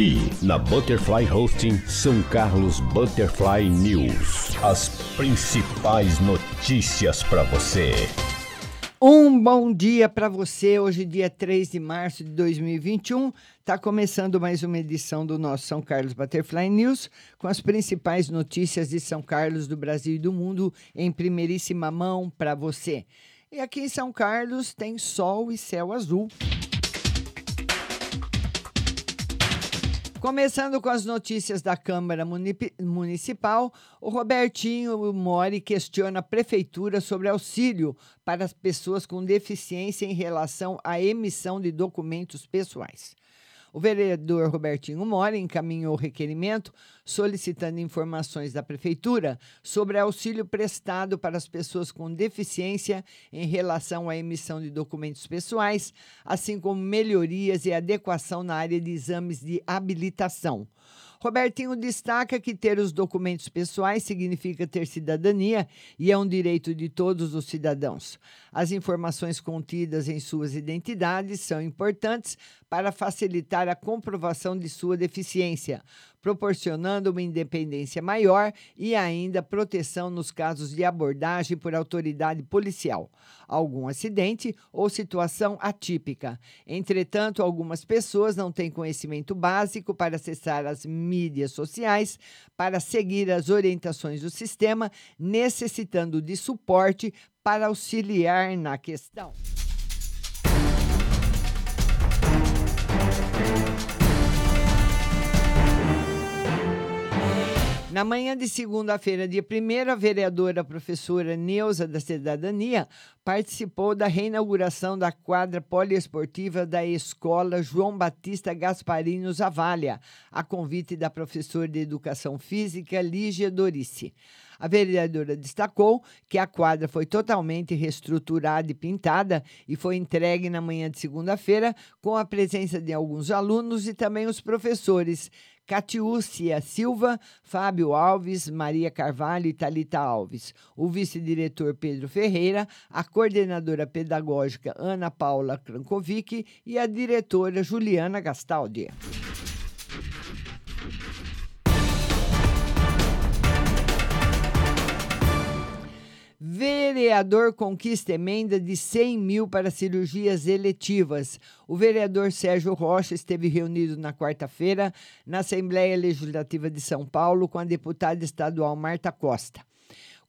Aqui na Butterfly Hosting São Carlos Butterfly News. As principais notícias para você. Um bom dia para você. Hoje, dia 3 de março de 2021, está começando mais uma edição do nosso São Carlos Butterfly News, com as principais notícias de São Carlos, do Brasil e do mundo, em primeiríssima mão para você. E aqui em São Carlos tem sol e céu azul. Começando com as notícias da Câmara Municipal, o Robertinho Mori questiona a Prefeitura sobre auxílio para as pessoas com deficiência em relação à emissão de documentos pessoais. O vereador Robertinho Mori encaminhou requerimento solicitando informações da Prefeitura sobre auxílio prestado para as pessoas com deficiência em relação à emissão de documentos pessoais, assim como melhorias e adequação na área de exames de habilitação. Robertinho destaca que ter os documentos pessoais significa ter cidadania e é um direito de todos os cidadãos. As informações contidas em suas identidades são importantes para facilitar a comprovação de sua deficiência, proporcionando uma independência maior e ainda proteção nos casos de abordagem por autoridade policial, algum acidente ou situação atípica. Entretanto, algumas pessoas não têm conhecimento básico para acessar as mídias sociais, para seguir as orientações do sistema, necessitando de suporte para auxiliar na questão. Na manhã de segunda-feira, dia 1 a vereadora professora Neuza da Cidadania participou da reinauguração da quadra poliesportiva da Escola João Batista Gasparino Zavalha, a convite da professora de Educação Física Lígia Dorice. A vereadora destacou que a quadra foi totalmente reestruturada e pintada e foi entregue na manhã de segunda-feira com a presença de alguns alunos e também os professores Catiúcia Silva, Fábio Alves, Maria Carvalho e Talita Alves, o vice-diretor Pedro Ferreira, a coordenadora pedagógica Ana Paula Krankovic e a diretora Juliana Gastaldi. Vereador conquista emenda de 100 mil para cirurgias eletivas. O vereador Sérgio Rocha esteve reunido na quarta-feira na Assembleia Legislativa de São Paulo com a deputada estadual Marta Costa.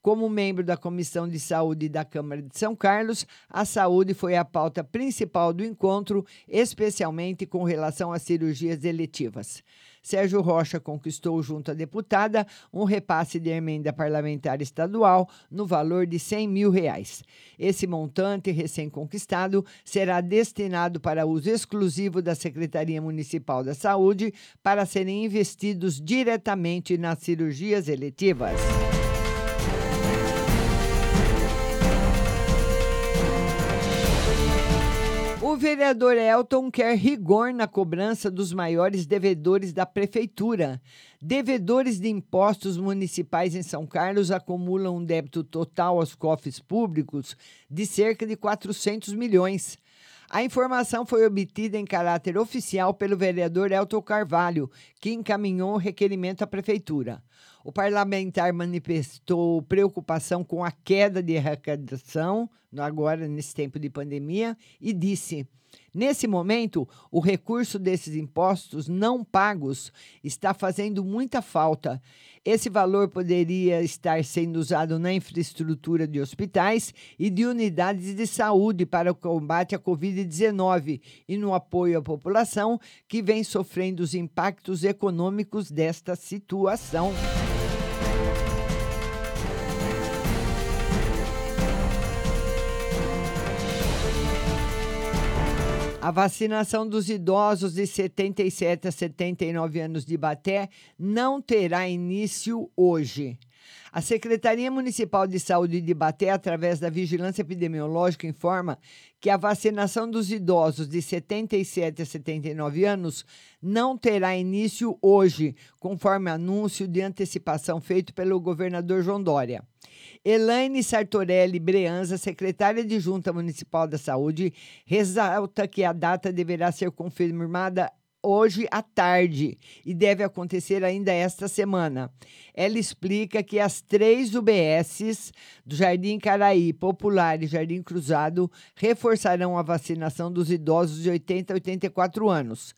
Como membro da Comissão de Saúde da Câmara de São Carlos, a saúde foi a pauta principal do encontro, especialmente com relação às cirurgias eletivas. Sérgio Rocha conquistou, junto à deputada, um repasse de emenda parlamentar estadual no valor de 100 mil reais. Esse montante recém-conquistado será destinado para uso exclusivo da Secretaria Municipal da Saúde para serem investidos diretamente nas cirurgias eletivas. Vereador Elton quer rigor na cobrança dos maiores devedores da prefeitura. Devedores de impostos municipais em São Carlos acumulam um débito total aos cofres públicos de cerca de 400 milhões. A informação foi obtida em caráter oficial pelo vereador Elton Carvalho, que encaminhou o requerimento à prefeitura. O parlamentar manifestou preocupação com a queda de arrecadação, agora nesse tempo de pandemia, e disse: Nesse momento, o recurso desses impostos não pagos está fazendo muita falta. Esse valor poderia estar sendo usado na infraestrutura de hospitais e de unidades de saúde para o combate à Covid-19 e no apoio à população que vem sofrendo os impactos econômicos desta situação. A vacinação dos idosos de 77 a 79 anos de Baté não terá início hoje. A Secretaria Municipal de Saúde de Baté, através da Vigilância Epidemiológica, informa que a vacinação dos idosos de 77 a 79 anos não terá início hoje, conforme anúncio de antecipação feito pelo governador João Dória. Elaine Sartorelli Breanza, secretária de Junta Municipal da Saúde, ressalta que a data deverá ser confirmada hoje à tarde e deve acontecer ainda esta semana. Ela explica que as três UBSs do Jardim Caraí, Popular e Jardim Cruzado reforçarão a vacinação dos idosos de 80 a 84 anos.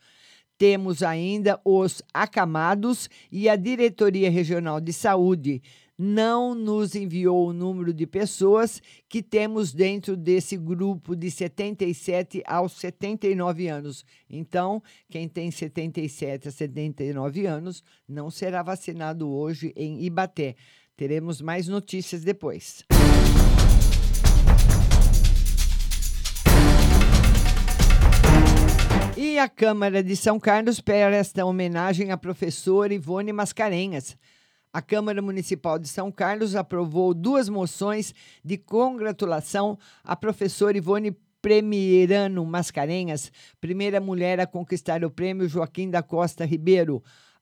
Temos ainda os acamados e a Diretoria Regional de Saúde não nos enviou o número de pessoas que temos dentro desse grupo de 77 aos 79 anos. Então, quem tem 77 a 79 anos não será vacinado hoje em Ibaté. Teremos mais notícias depois. E a Câmara de São Carlos presta homenagem à professora Ivone Mascarenhas. A Câmara Municipal de São Carlos aprovou duas moções de congratulação à professora Ivone Premierano Mascarenhas, primeira mulher a conquistar o prêmio Joaquim da Costa Ribeiro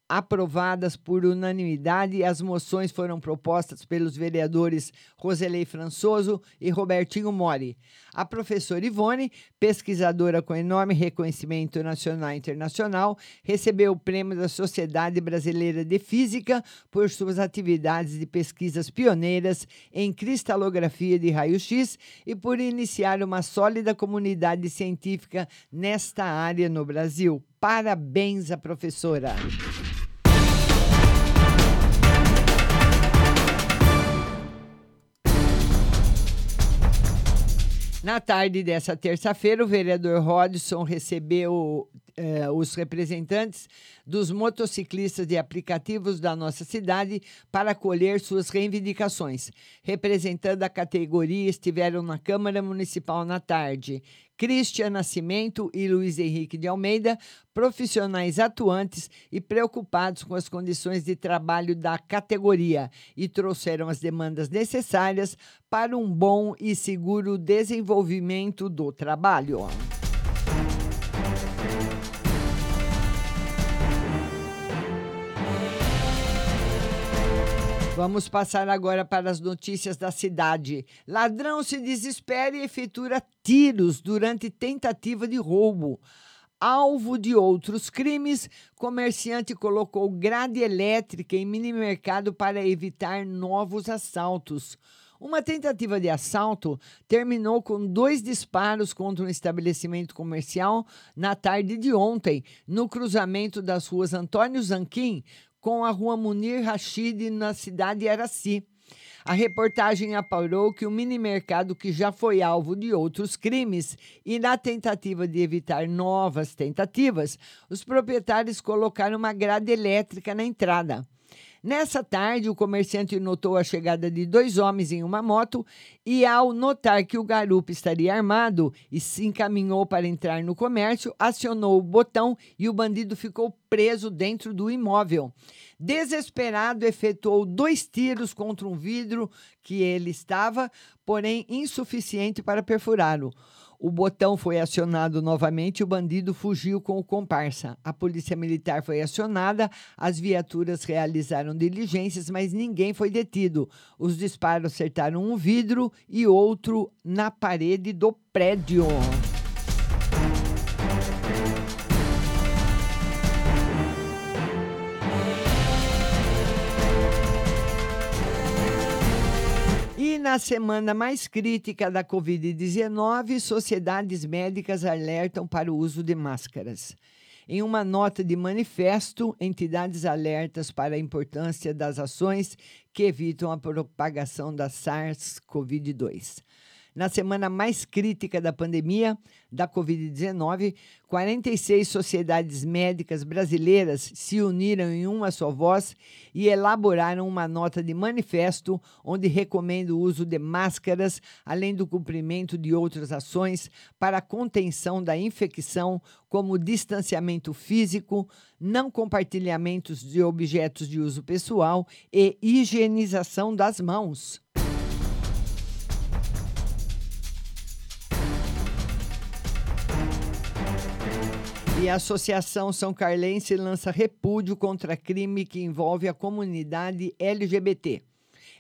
aprovadas por unanimidade. As moções foram propostas pelos vereadores Roselei Françoso e Robertinho Mori. A professora Ivone, pesquisadora com enorme reconhecimento nacional e internacional, recebeu o prêmio da Sociedade Brasileira de Física por suas atividades de pesquisas pioneiras em cristalografia de raio-x e por iniciar uma sólida comunidade científica nesta área no Brasil. Parabéns à professora. Na tarde dessa terça-feira, o vereador Rodson recebeu eh, os representantes dos motociclistas de aplicativos da nossa cidade para colher suas reivindicações. Representando a categoria, estiveram na Câmara Municipal na tarde. Cristian Nascimento e Luiz Henrique de Almeida, profissionais atuantes e preocupados com as condições de trabalho da categoria e trouxeram as demandas necessárias para um bom e seguro desenvolvimento do trabalho. Vamos passar agora para as notícias da cidade. Ladrão se desespera e efetua tiros durante tentativa de roubo. Alvo de outros crimes, comerciante colocou grade elétrica em mini mercado para evitar novos assaltos. Uma tentativa de assalto terminou com dois disparos contra um estabelecimento comercial na tarde de ontem, no cruzamento das ruas Antônio Zanquim com a rua Munir Rashid, na cidade de Araci. A reportagem apurou que o mini mercado, que já foi alvo de outros crimes, e na tentativa de evitar novas tentativas, os proprietários colocaram uma grade elétrica na entrada. Nessa tarde, o comerciante notou a chegada de dois homens em uma moto e, ao notar que o garupa estaria armado e se encaminhou para entrar no comércio, acionou o botão e o bandido ficou preso dentro do imóvel. Desesperado, efetuou dois tiros contra um vidro que ele estava, porém insuficiente para perfurá-lo. O botão foi acionado novamente e o bandido fugiu com o comparsa. A polícia militar foi acionada, as viaturas realizaram diligências, mas ninguém foi detido. Os disparos acertaram um vidro e outro na parede do prédio. E na semana mais crítica da Covid-19, sociedades médicas alertam para o uso de máscaras. Em uma nota de manifesto, entidades alertas para a importância das ações que evitam a propagação da SARS-CoV-2. Na semana mais crítica da pandemia da Covid-19, 46 sociedades médicas brasileiras se uniram em uma só voz e elaboraram uma nota de manifesto onde recomenda o uso de máscaras, além do cumprimento de outras ações para a contenção da infecção, como distanciamento físico, não compartilhamentos de objetos de uso pessoal e higienização das mãos. E a Associação São Carlense lança repúdio contra crime que envolve a comunidade LGBT.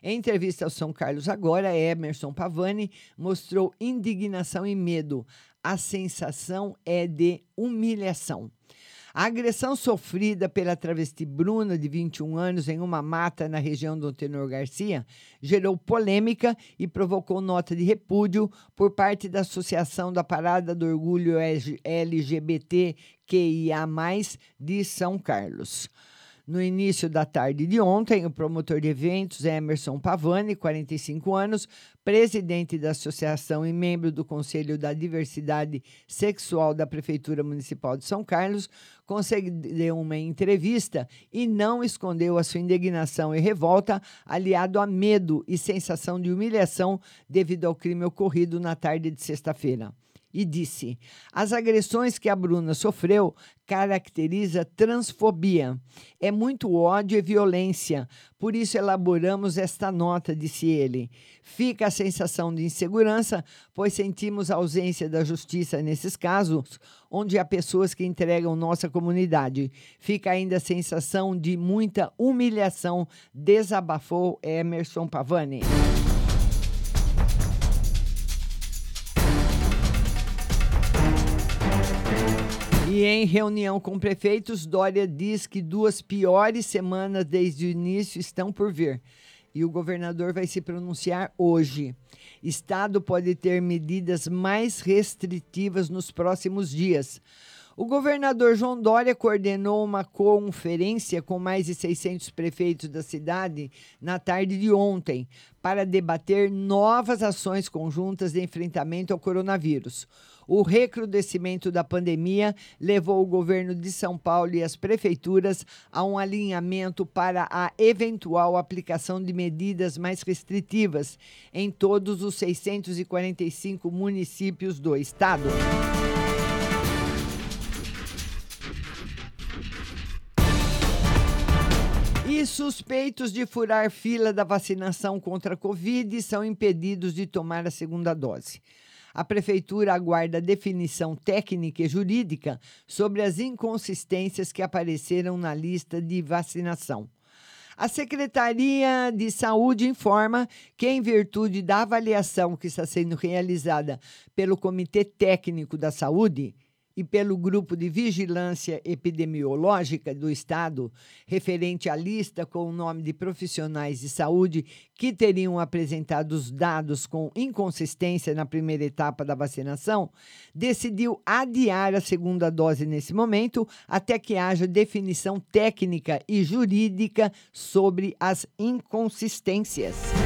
Em entrevista ao São Carlos Agora, Emerson Pavani mostrou indignação e medo. A sensação é de humilhação. A agressão sofrida pela travesti Bruna, de 21 anos, em uma mata na região do Tenor Garcia, gerou polêmica e provocou nota de repúdio por parte da Associação da Parada do Orgulho LGBTQIA, de São Carlos. No início da tarde de ontem, o promotor de eventos Emerson Pavani, 45 anos, presidente da associação e membro do Conselho da Diversidade Sexual da Prefeitura Municipal de São Carlos, concedeu uma entrevista e não escondeu a sua indignação e revolta, aliado a medo e sensação de humilhação devido ao crime ocorrido na tarde de sexta-feira e disse: As agressões que a Bruna sofreu caracteriza transfobia. É muito ódio e violência. Por isso elaboramos esta nota, disse ele. Fica a sensação de insegurança, pois sentimos a ausência da justiça nesses casos, onde há pessoas que entregam nossa comunidade. Fica ainda a sensação de muita humilhação, desabafou Emerson Pavani. E em reunião com prefeitos, Dória diz que duas piores semanas desde o início estão por vir. E o governador vai se pronunciar hoje. Estado pode ter medidas mais restritivas nos próximos dias. O governador João Dória coordenou uma conferência com mais de 600 prefeitos da cidade na tarde de ontem para debater novas ações conjuntas de enfrentamento ao coronavírus. O recrudescimento da pandemia levou o governo de São Paulo e as prefeituras a um alinhamento para a eventual aplicação de medidas mais restritivas em todos os 645 municípios do estado. E suspeitos de furar fila da vacinação contra a Covid são impedidos de tomar a segunda dose. A Prefeitura aguarda definição técnica e jurídica sobre as inconsistências que apareceram na lista de vacinação. A Secretaria de Saúde informa que, em virtude da avaliação que está sendo realizada pelo Comitê Técnico da Saúde, e pelo Grupo de Vigilância Epidemiológica do Estado, referente à lista com o nome de profissionais de saúde que teriam apresentado os dados com inconsistência na primeira etapa da vacinação, decidiu adiar a segunda dose nesse momento até que haja definição técnica e jurídica sobre as inconsistências.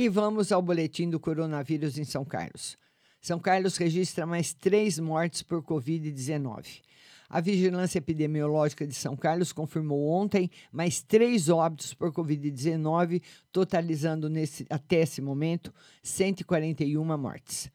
E vamos ao boletim do coronavírus em São Carlos. São Carlos registra mais três mortes por Covid-19. A Vigilância Epidemiológica de São Carlos confirmou ontem mais três óbitos por Covid-19, totalizando nesse, até esse momento 141 mortes.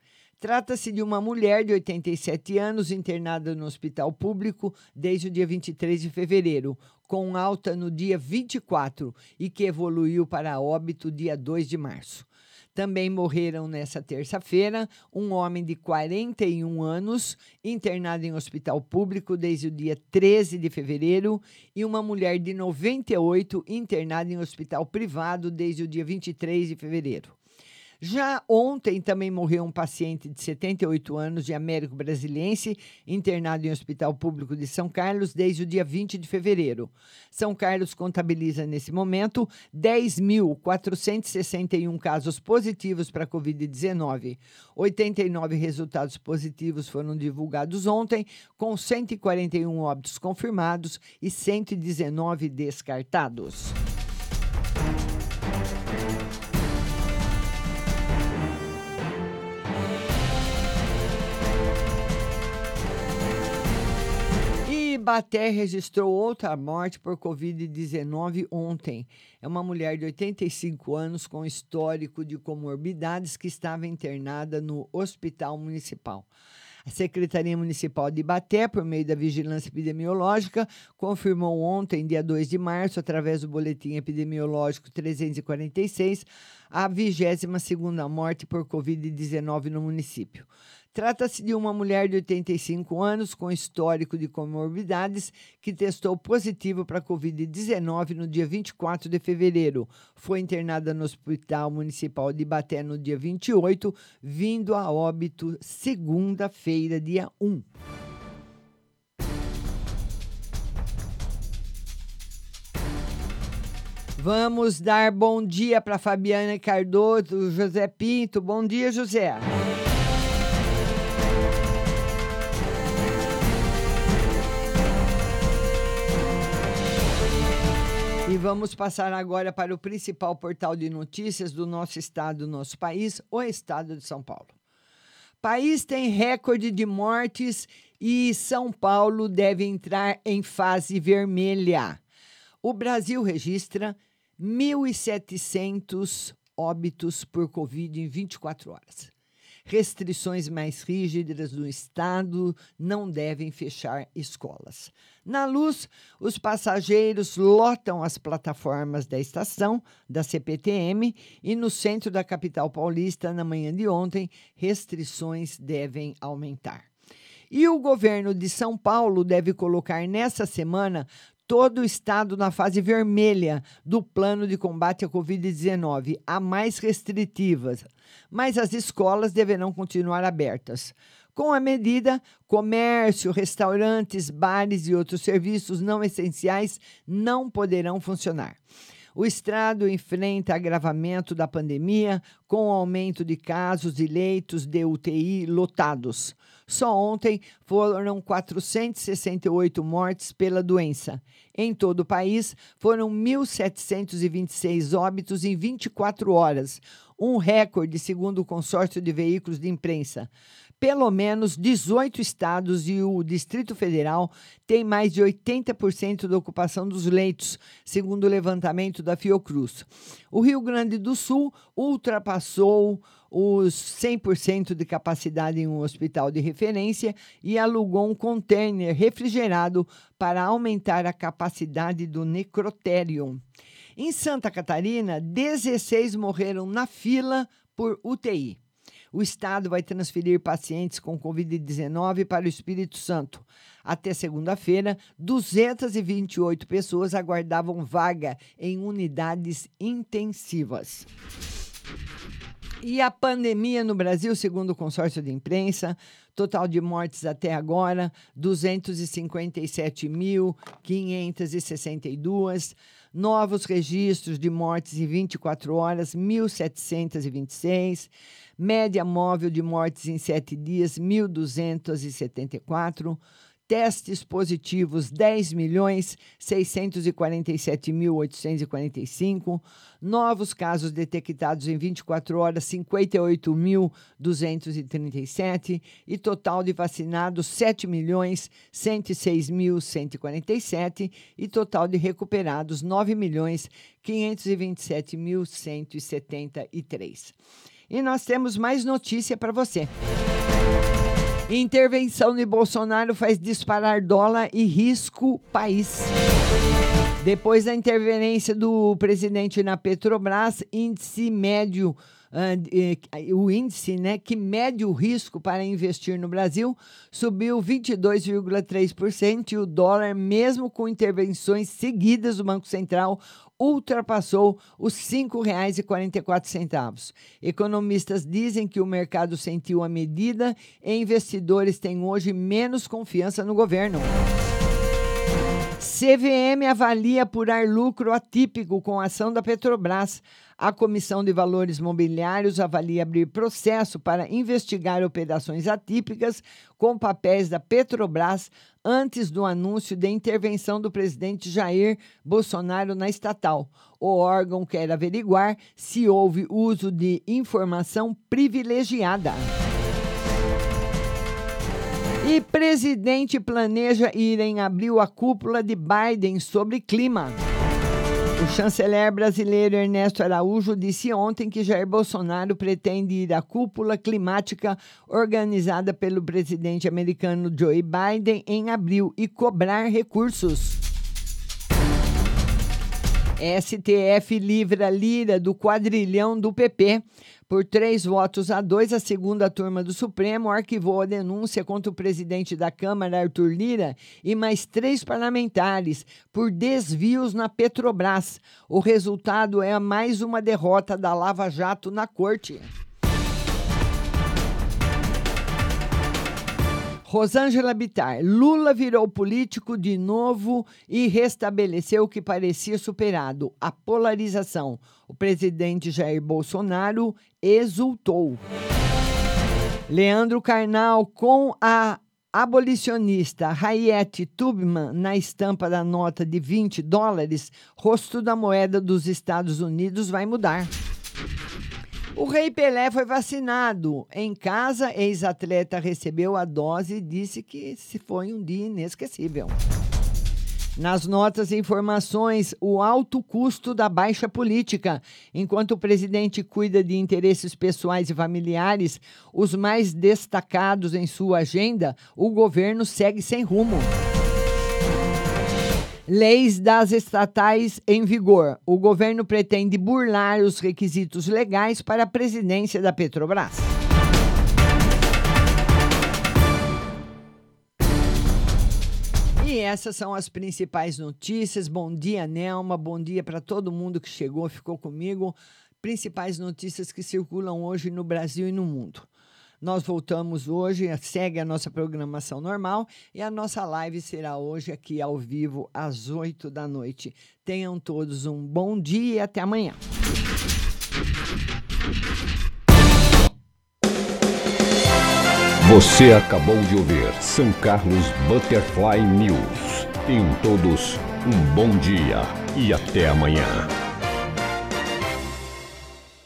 Trata-se de uma mulher de 87 anos internada no hospital público desde o dia 23 de fevereiro, com alta no dia 24 e que evoluiu para óbito dia 2 de março. Também morreram nessa terça-feira um homem de 41 anos, internado em hospital público desde o dia 13 de fevereiro, e uma mulher de 98, internada em hospital privado desde o dia 23 de fevereiro. Já ontem também morreu um paciente de 78 anos de Américo Brasiliense, internado em hospital público de São Carlos desde o dia 20 de fevereiro. São Carlos contabiliza nesse momento 10.461 casos positivos para a Covid-19. 89 resultados positivos foram divulgados ontem, com 141 óbitos confirmados e 119 descartados. Ibaté registrou outra morte por Covid-19 ontem. É uma mulher de 85 anos com histórico de comorbidades que estava internada no hospital municipal. A Secretaria Municipal de Ibaté, por meio da Vigilância Epidemiológica, confirmou ontem, dia 2 de março, através do Boletim Epidemiológico 346, a 22ª morte por Covid-19 no município. Trata-se de uma mulher de 85 anos com histórico de comorbidades que testou positivo para a Covid-19 no dia 24 de fevereiro. Foi internada no Hospital Municipal de Ibaté no dia 28, vindo a óbito segunda-feira, dia 1. Vamos dar bom dia para Fabiana Cardoso, José Pinto. Bom dia, José. Vamos passar agora para o principal portal de notícias do nosso estado, do nosso país, o estado de São Paulo. País tem recorde de mortes e São Paulo deve entrar em fase vermelha. O Brasil registra 1.700 óbitos por Covid em 24 horas restrições mais rígidas do Estado não devem fechar escolas. Na luz, os passageiros lotam as plataformas da estação da CPTM e no centro da capital paulista, na manhã de ontem, restrições devem aumentar. E o governo de São Paulo deve colocar nessa semana todo o estado na fase vermelha do plano de combate à Covid-19, a mais restritivas, mas as escolas deverão continuar abertas. Com a medida, comércio, restaurantes, bares e outros serviços não essenciais não poderão funcionar. O Estado enfrenta agravamento da pandemia com aumento de casos e leitos de UTI lotados. Só ontem foram 468 mortes pela doença. Em todo o país, foram 1.726 óbitos em 24 horas, um recorde, segundo o consórcio de veículos de imprensa. Pelo menos 18 estados e o Distrito Federal têm mais de 80% da ocupação dos leitos, segundo o levantamento da Fiocruz. O Rio Grande do Sul ultrapassou os 100% de capacidade em um hospital de referência e alugou um container refrigerado para aumentar a capacidade do necrotério. Em Santa Catarina, 16 morreram na fila por UTI. O Estado vai transferir pacientes com Covid-19 para o Espírito Santo. Até segunda-feira, 228 pessoas aguardavam vaga em unidades intensivas. E a pandemia no Brasil, segundo o consórcio de imprensa, total de mortes até agora, 257.562. Novos registros de mortes em 24 horas, 1.726. Média móvel de mortes em sete dias, 1.274 testes positivos 10 milhões 647.845, novos casos detectados em 24 horas 58.237 e total de vacinados 7 milhões 106.147 e total de recuperados 9 milhões 527.173. E nós temos mais notícia para você. Intervenção de Bolsonaro faz disparar dólar e risco país. Depois da interferência do presidente na Petrobras, índice médio ah, eh, o índice né, que mede o risco para investir no Brasil subiu 22,3% e o dólar, mesmo com intervenções seguidas do Banco Central, ultrapassou os R$ 5,44. Economistas dizem que o mercado sentiu a medida e investidores têm hoje menos confiança no governo. CVM avalia apurar lucro atípico com a ação da Petrobras. A Comissão de Valores Mobiliários avalia abrir processo para investigar operações atípicas com papéis da Petrobras antes do anúncio de intervenção do presidente Jair Bolsonaro na estatal. O órgão quer averiguar se houve uso de informação privilegiada. E presidente planeja ir em abril a cúpula de Biden sobre clima. O chanceler brasileiro Ernesto Araújo disse ontem que Jair Bolsonaro pretende ir à cúpula climática organizada pelo presidente americano Joe Biden em abril e cobrar recursos. STF livra Lira do quadrilhão do PP. Por três votos a dois, a segunda turma do Supremo arquivou a denúncia contra o presidente da Câmara, Arthur Lira, e mais três parlamentares por desvios na Petrobras. O resultado é mais uma derrota da Lava Jato na corte. Rosângela Bittar, Lula virou político de novo e restabeleceu o que parecia superado, a polarização. O presidente Jair Bolsonaro exultou. Leandro Carnal com a abolicionista Hayek Tubman na estampa da nota de 20 dólares, rosto da moeda dos Estados Unidos vai mudar. O Rei Pelé foi vacinado. Em casa, ex-atleta recebeu a dose e disse que se foi um dia inesquecível. Nas notas e informações, o alto custo da baixa política. Enquanto o presidente cuida de interesses pessoais e familiares, os mais destacados em sua agenda, o governo segue sem rumo. Leis das estatais em vigor. O governo pretende burlar os requisitos legais para a presidência da Petrobras. E essas são as principais notícias. Bom dia, Nelma. Bom dia para todo mundo que chegou, ficou comigo. Principais notícias que circulam hoje no Brasil e no mundo. Nós voltamos hoje, segue a nossa programação normal e a nossa live será hoje aqui ao vivo às 8 da noite. Tenham todos um bom dia e até amanhã. Você acabou de ouvir São Carlos Butterfly News. Tenham todos um bom dia e até amanhã.